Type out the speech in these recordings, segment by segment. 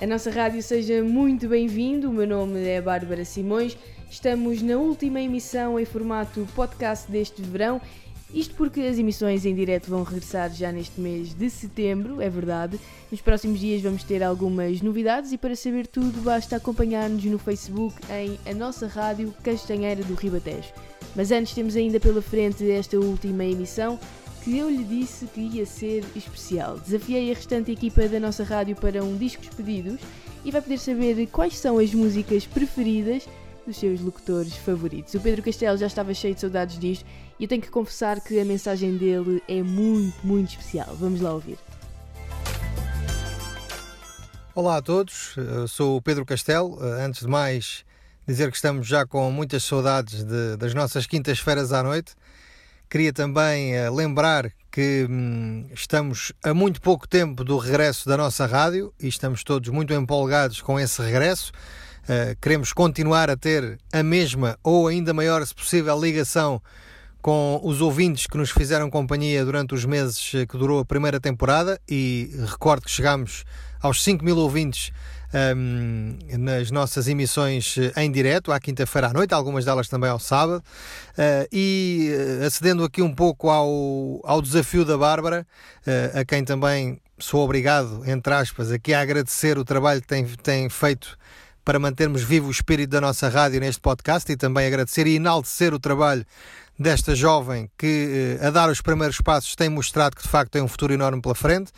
A nossa rádio seja muito bem-vindo. O meu nome é Bárbara Simões. Estamos na última emissão em formato podcast deste verão. Isto porque as emissões em direto vão regressar já neste mês de setembro, é verdade. Nos próximos dias vamos ter algumas novidades e para saber tudo basta acompanhar-nos no Facebook em A Nossa Rádio Castanheira do Ribatejo. Mas antes temos ainda pela frente esta última emissão que eu lhe disse que ia ser especial. Desafiei a restante equipa da nossa rádio para um Discos Pedidos e vai poder saber quais são as músicas preferidas dos seus locutores favoritos. O Pedro Castelo já estava cheio de saudades disto e eu tenho que confessar que a mensagem dele é muito, muito especial. Vamos lá ouvir. Olá a todos, eu sou o Pedro Castelo. Antes de mais, dizer que estamos já com muitas saudades de, das nossas quintas-feiras à noite. Queria também uh, lembrar que hum, estamos a muito pouco tempo do regresso da nossa rádio e estamos todos muito empolgados com esse regresso. Uh, queremos continuar a ter a mesma ou ainda maior, se possível, ligação com os ouvintes que nos fizeram companhia durante os meses eh, que durou a primeira temporada e recordo que chegámos aos 5 mil ouvintes um, nas nossas emissões eh, em direto, à quinta-feira à noite, algumas delas também ao sábado. Uh, e uh, acedendo aqui um pouco ao, ao desafio da Bárbara, uh, a quem também sou obrigado, entre aspas, aqui a agradecer o trabalho que tem, tem feito para mantermos vivo o espírito da nossa rádio neste podcast e também agradecer e enaltecer o trabalho desta jovem que, a dar os primeiros passos, tem mostrado que de facto tem um futuro enorme pela frente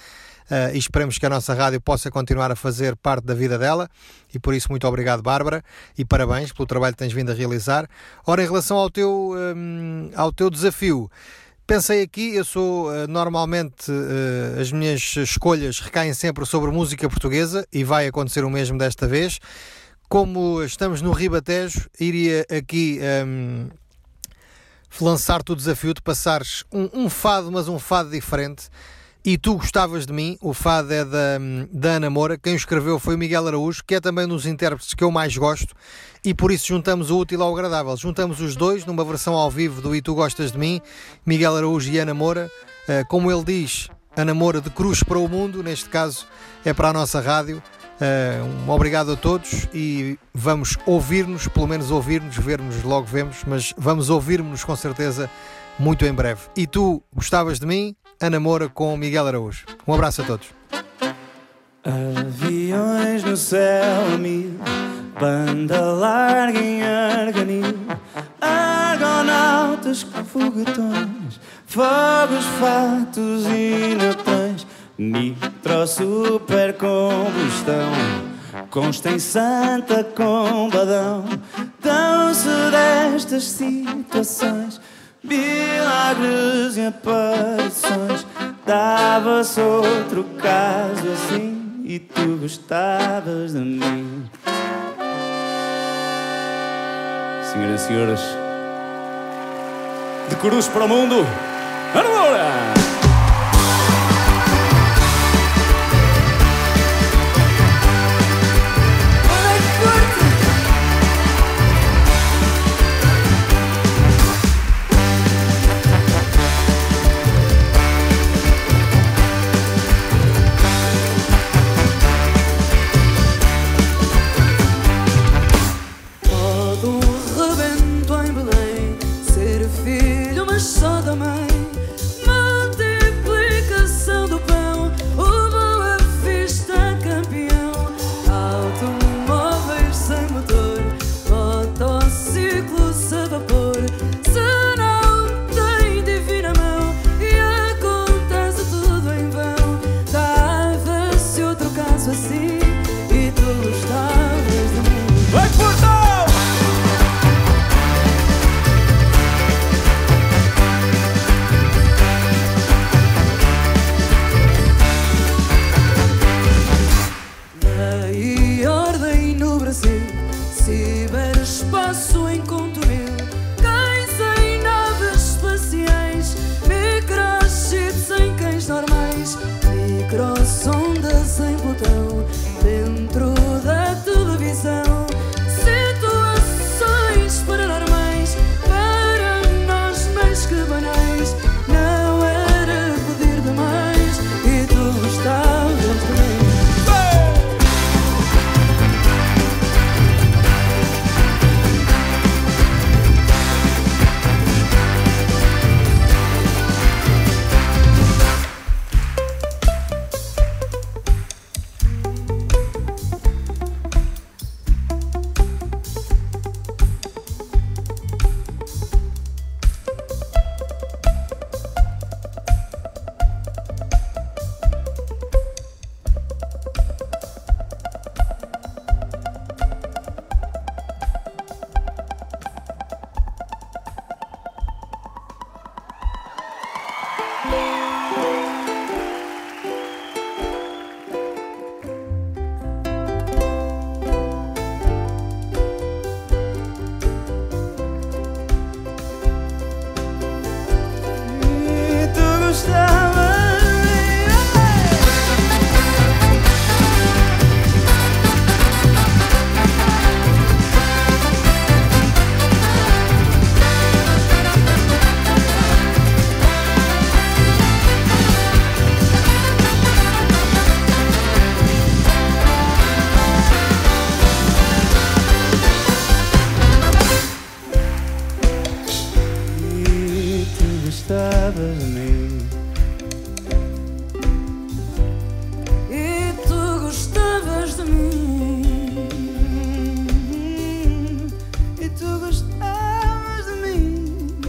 e esperemos que a nossa rádio possa continuar a fazer parte da vida dela e por isso muito obrigado Bárbara e parabéns pelo trabalho que tens vindo a realizar. Ora, em relação ao teu, um, ao teu desafio, pensei aqui, eu sou uh, normalmente uh, as minhas escolhas recaem sempre sobre música portuguesa e vai acontecer o mesmo desta vez. Como estamos no Ribatejo, iria aqui um, lançar-te o desafio de passares um, um fado, mas um fado diferente e Tu Gostavas de Mim, o fado é da, da Ana Moura, quem o escreveu foi o Miguel Araújo, que é também um dos intérpretes que eu mais gosto, e por isso juntamos o útil ao agradável. Juntamos os dois numa versão ao vivo do E Tu Gostas de Mim, Miguel Araújo e Ana Moura. Uh, como ele diz, Ana Moura de cruz para o mundo, neste caso é para a nossa rádio. Uh, um obrigado a todos e vamos ouvir-nos, pelo menos ouvir-nos, vermos logo vemos, mas vamos ouvir-nos com certeza muito em breve. E tu gostavas de mim? Ana Moura com Miguel Araújo. Um abraço a todos. Aviões no céu mil, banda larga em arganil, argonautas com foguetões, fogos, fatos e natões, nitro super combustão, consta em santa combadão, dão-se destas situações. Milagres e aparições. Dava-se outro caso assim e tu gostavas de mim. Senhoras e senhores, de cruz para o mundo, agora! E tu gostavas de mim. E tu gostavas de mim.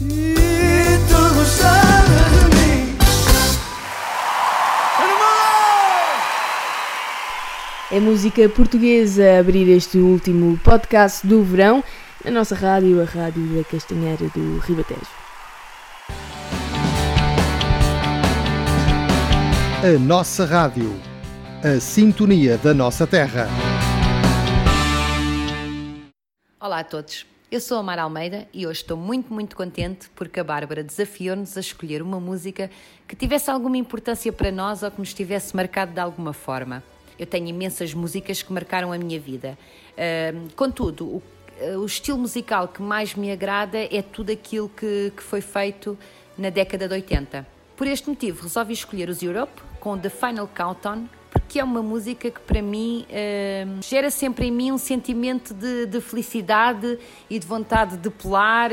E tu gostavas de mim. É música portuguesa abrir este último podcast do verão na nossa rádio, a Rádio da Castanheira do Ribatejo. A nossa rádio. A sintonia da nossa terra. Olá a todos. Eu sou a Mara Almeida e hoje estou muito, muito contente porque a Bárbara desafiou-nos a escolher uma música que tivesse alguma importância para nós ou que nos tivesse marcado de alguma forma. Eu tenho imensas músicas que marcaram a minha vida. Uh, contudo, o, o, estilo musical que mais me agrada é tudo aquilo que, que foi feito na década de 80. Por este motivo, resolvi escolher os Europe com The Final Countdown, porque é uma música que para mim uh, gera sempre em mim um sentimento de, de felicidade e de vontade de pular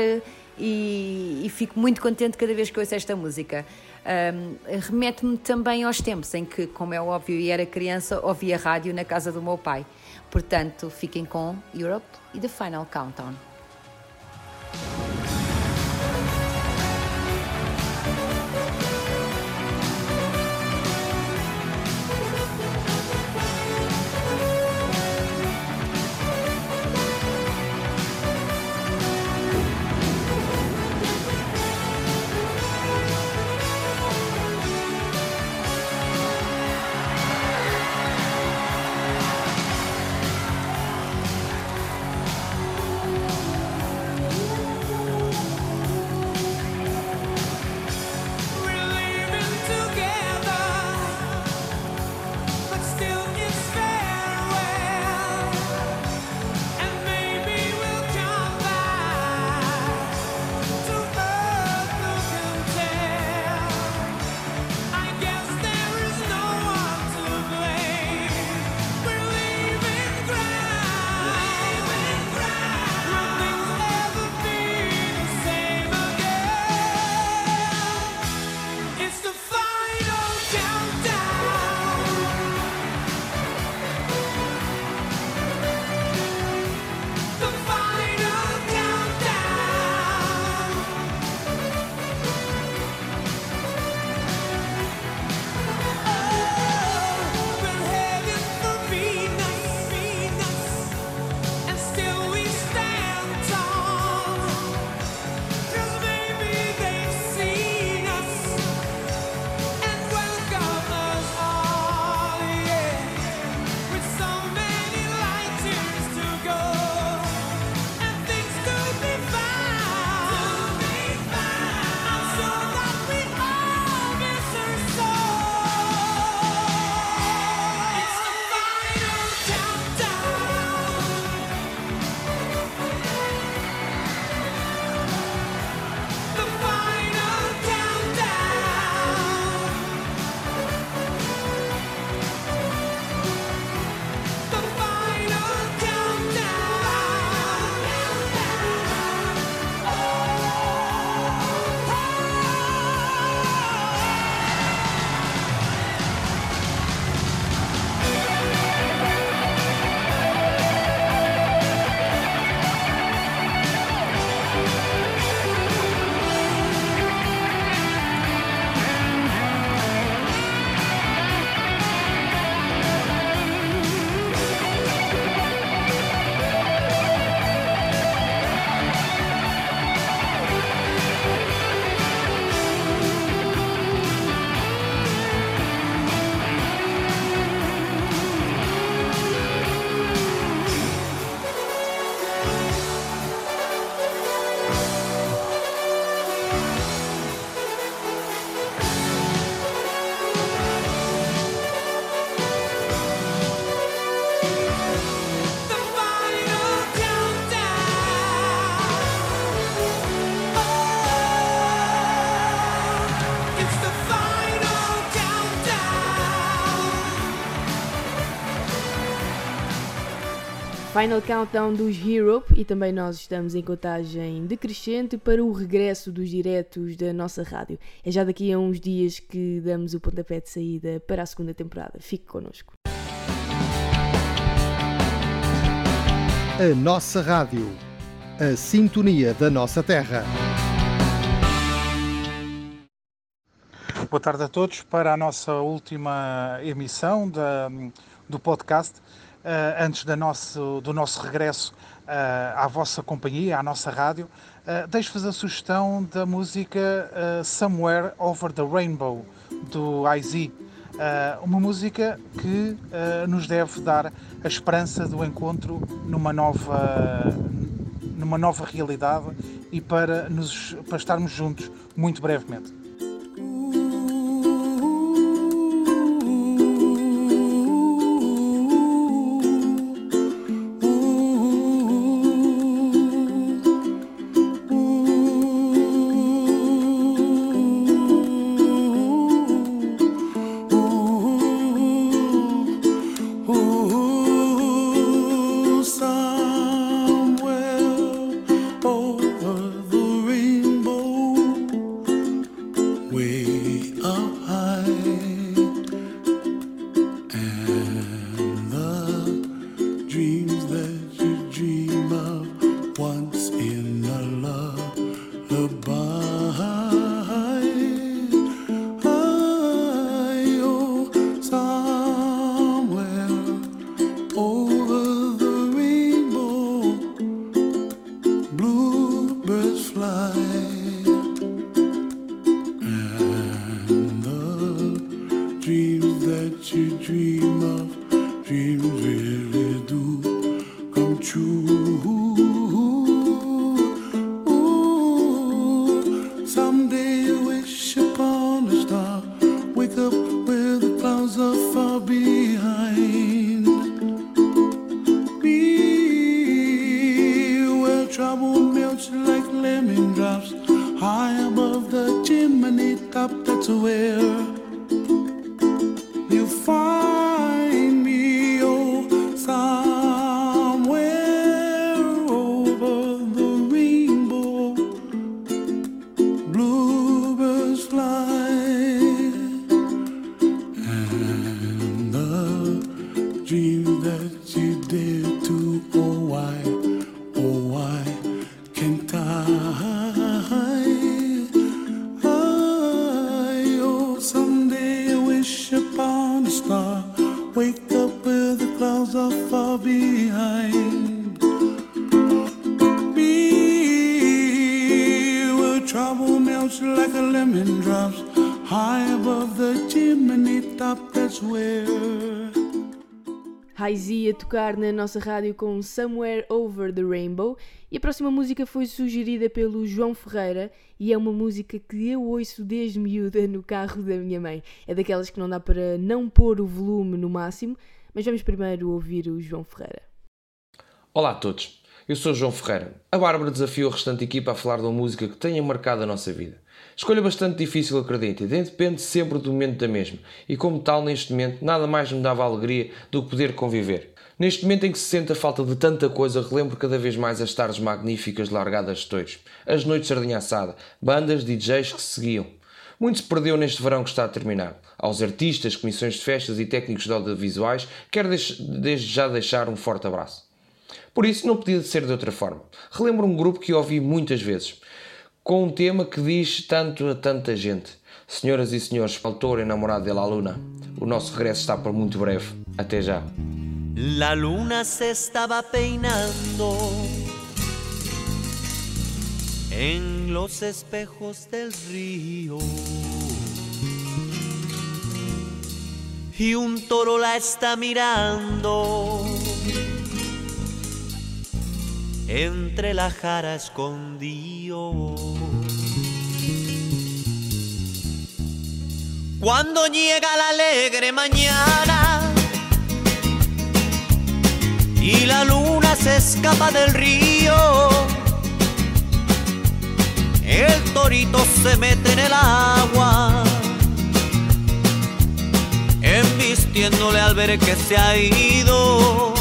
e, e, fico muito contente cada vez que ouço esta música. Um, remete-me também aos tempos em que, como é óbvio, e era criança, ouvia rádio na casa do meu pai. Portanto, fiquem com Europe e The Final Countdown. Final Countdown dos Europe e também nós estamos em contagem decrescente para o regresso dos diretos da nossa rádio. É já daqui a uns dias que damos o pontapé de saída para a segunda temporada. Fique connosco. A nossa rádio. A sintonia da nossa terra. Boa tarde a todos para a nossa última emissão da do podcast, antes da nosso, do nosso regresso uh, à vossa companhia, à nossa rádio, uh, deixo-vos a sugestão da música Somewhere Over the Rainbow, do IZ. uma música que nos deve dar a esperança do encontro numa nova, numa nova realidade e para, nos, para estarmos juntos muito brevemente. wake up where the clouds are far behind. Me, where trouble melts like a lemon drops high above the chimney top. That's where. A tocar na nossa rádio com Somewhere Over the Rainbow e a próxima música foi sugerida pelo João Ferreira e é uma música que eu ouço desde miúda no carro da minha mãe. É daquelas que não dá para não pôr o volume no máximo, mas vamos primeiro ouvir o João Ferreira. Olá a todos, eu sou o João Ferreira. A Bárbara desafiou a restante equipa a falar de uma música que tenha marcado a nossa vida. Escolha bastante difícil, acredito, e depende sempre do momento da mesma, e como tal, neste momento, nada mais me dava alegria do que poder conviver. Neste momento em que se sente a falta de tanta coisa, relembro cada vez mais as tardes magníficas largadas de todos, as noites de sardinha assada, bandas, DJs que se seguiam. Muito se perdeu neste verão que está a terminar. Aos artistas, comissões de festas e técnicos de audiovisuais, quero desde já deixar um forte abraço. Por isso, não podia ser de outra forma. Relembro um grupo que ouvi muitas vezes com um tema que diz tanto a tanta gente. Senhoras e senhores, autor e namorado de La Luna, o nosso regresso está por muito breve. Até já. La luna se estaba peinando en los espejos del río. Y un toro la está mirando entre la jara escondido. Cuando llega la alegre mañana y la luna se escapa del río, el torito se mete en el agua, embistiéndole al ver que se ha ido.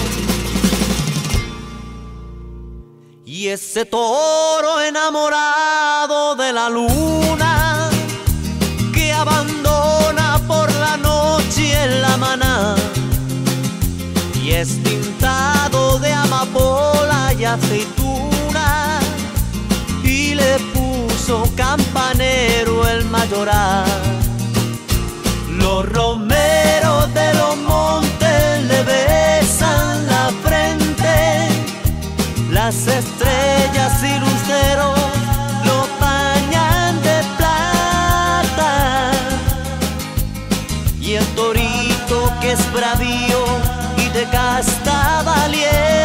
Y ese toro enamorado de la luna es tintado de amapola y aceituna y le puso campanero el mayoral. Los romeros de los montes le besan la frente, las estrellas y luceros acá valiente.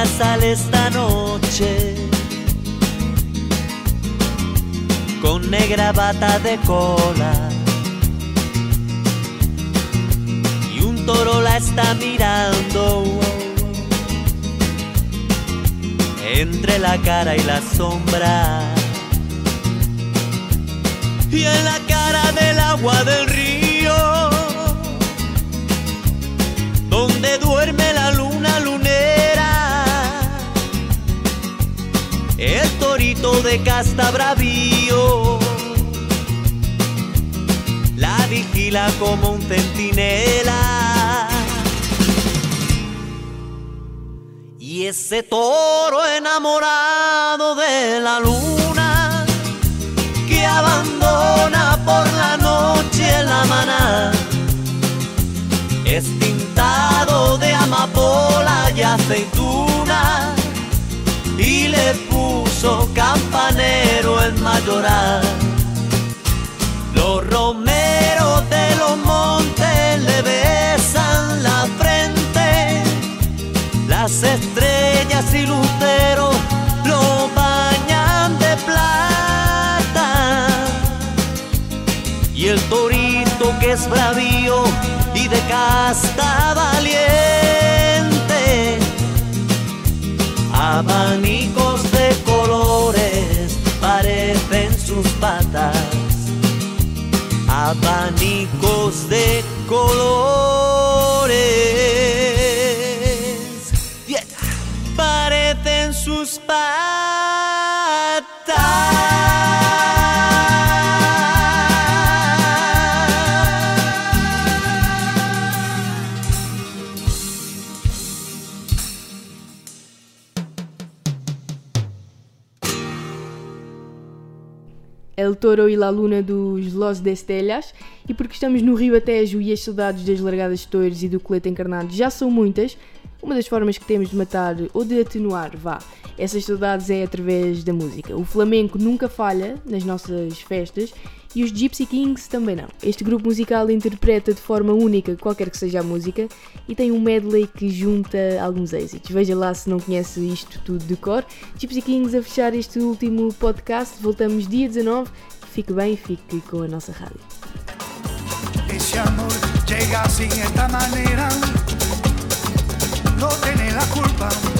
La luna sale esta noche. Con negra bata de cola. y un toro la está mirando. Entre la cara y la sombra. Y en la cara del agua del río. Donde duerme de casta bravío la vigila como un centinela. Y ese toro enamorado de la luna que abandona por la noche la maná es tintado de amapola y aceituna campanero en mayoral. Los romeros de los montes le besan la frente, las estrellas y luceros lo bañan de plata. Y el torito que es bravío y de casta valiente, abanicos sus patas abanicos de colores. Parecen sus patas. Toro e La Luna dos Los Destellas e porque estamos no Rio Atejo e as saudades das largadas de e do colete encarnado já são muitas, uma das formas que temos de matar ou de atenuar, vá, essas saudades é através da música. O flamenco nunca falha nas nossas festas e os Gypsy Kings também não. Este grupo musical interpreta de forma única qualquer que seja a música e tem um medley que junta alguns êxitos. Veja lá se não conhece isto tudo de cor. Gypsy Kings a fechar este último podcast. Voltamos dia 19. Fique bem fique com a nossa rádio. Amor esta tiene la culpa.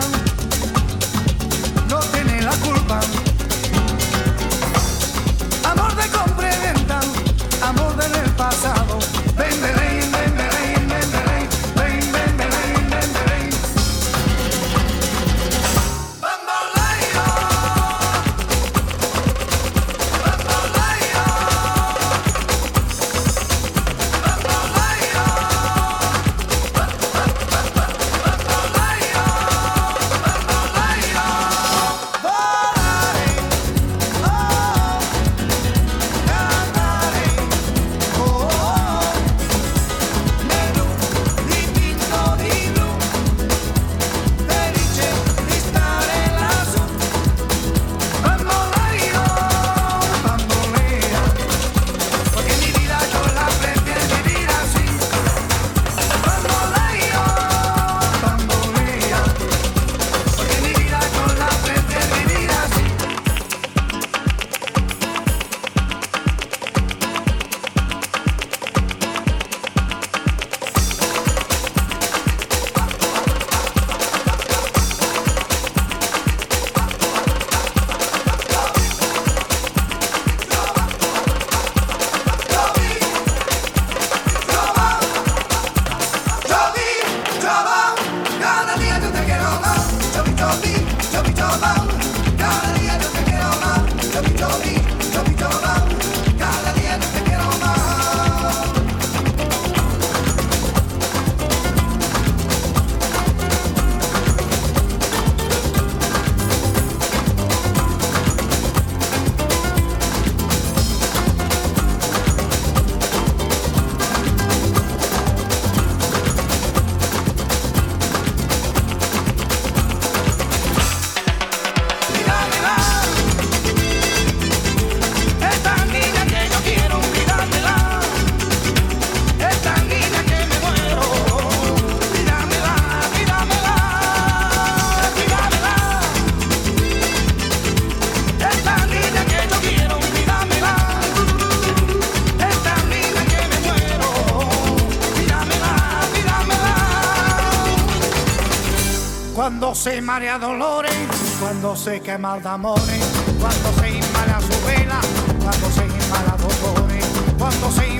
marea dolores, cuando se quema de amores, cuando se inmala su vela, cuando se inmala dolores, cuando se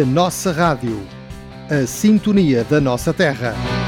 A nossa rádio. A sintonia da nossa terra.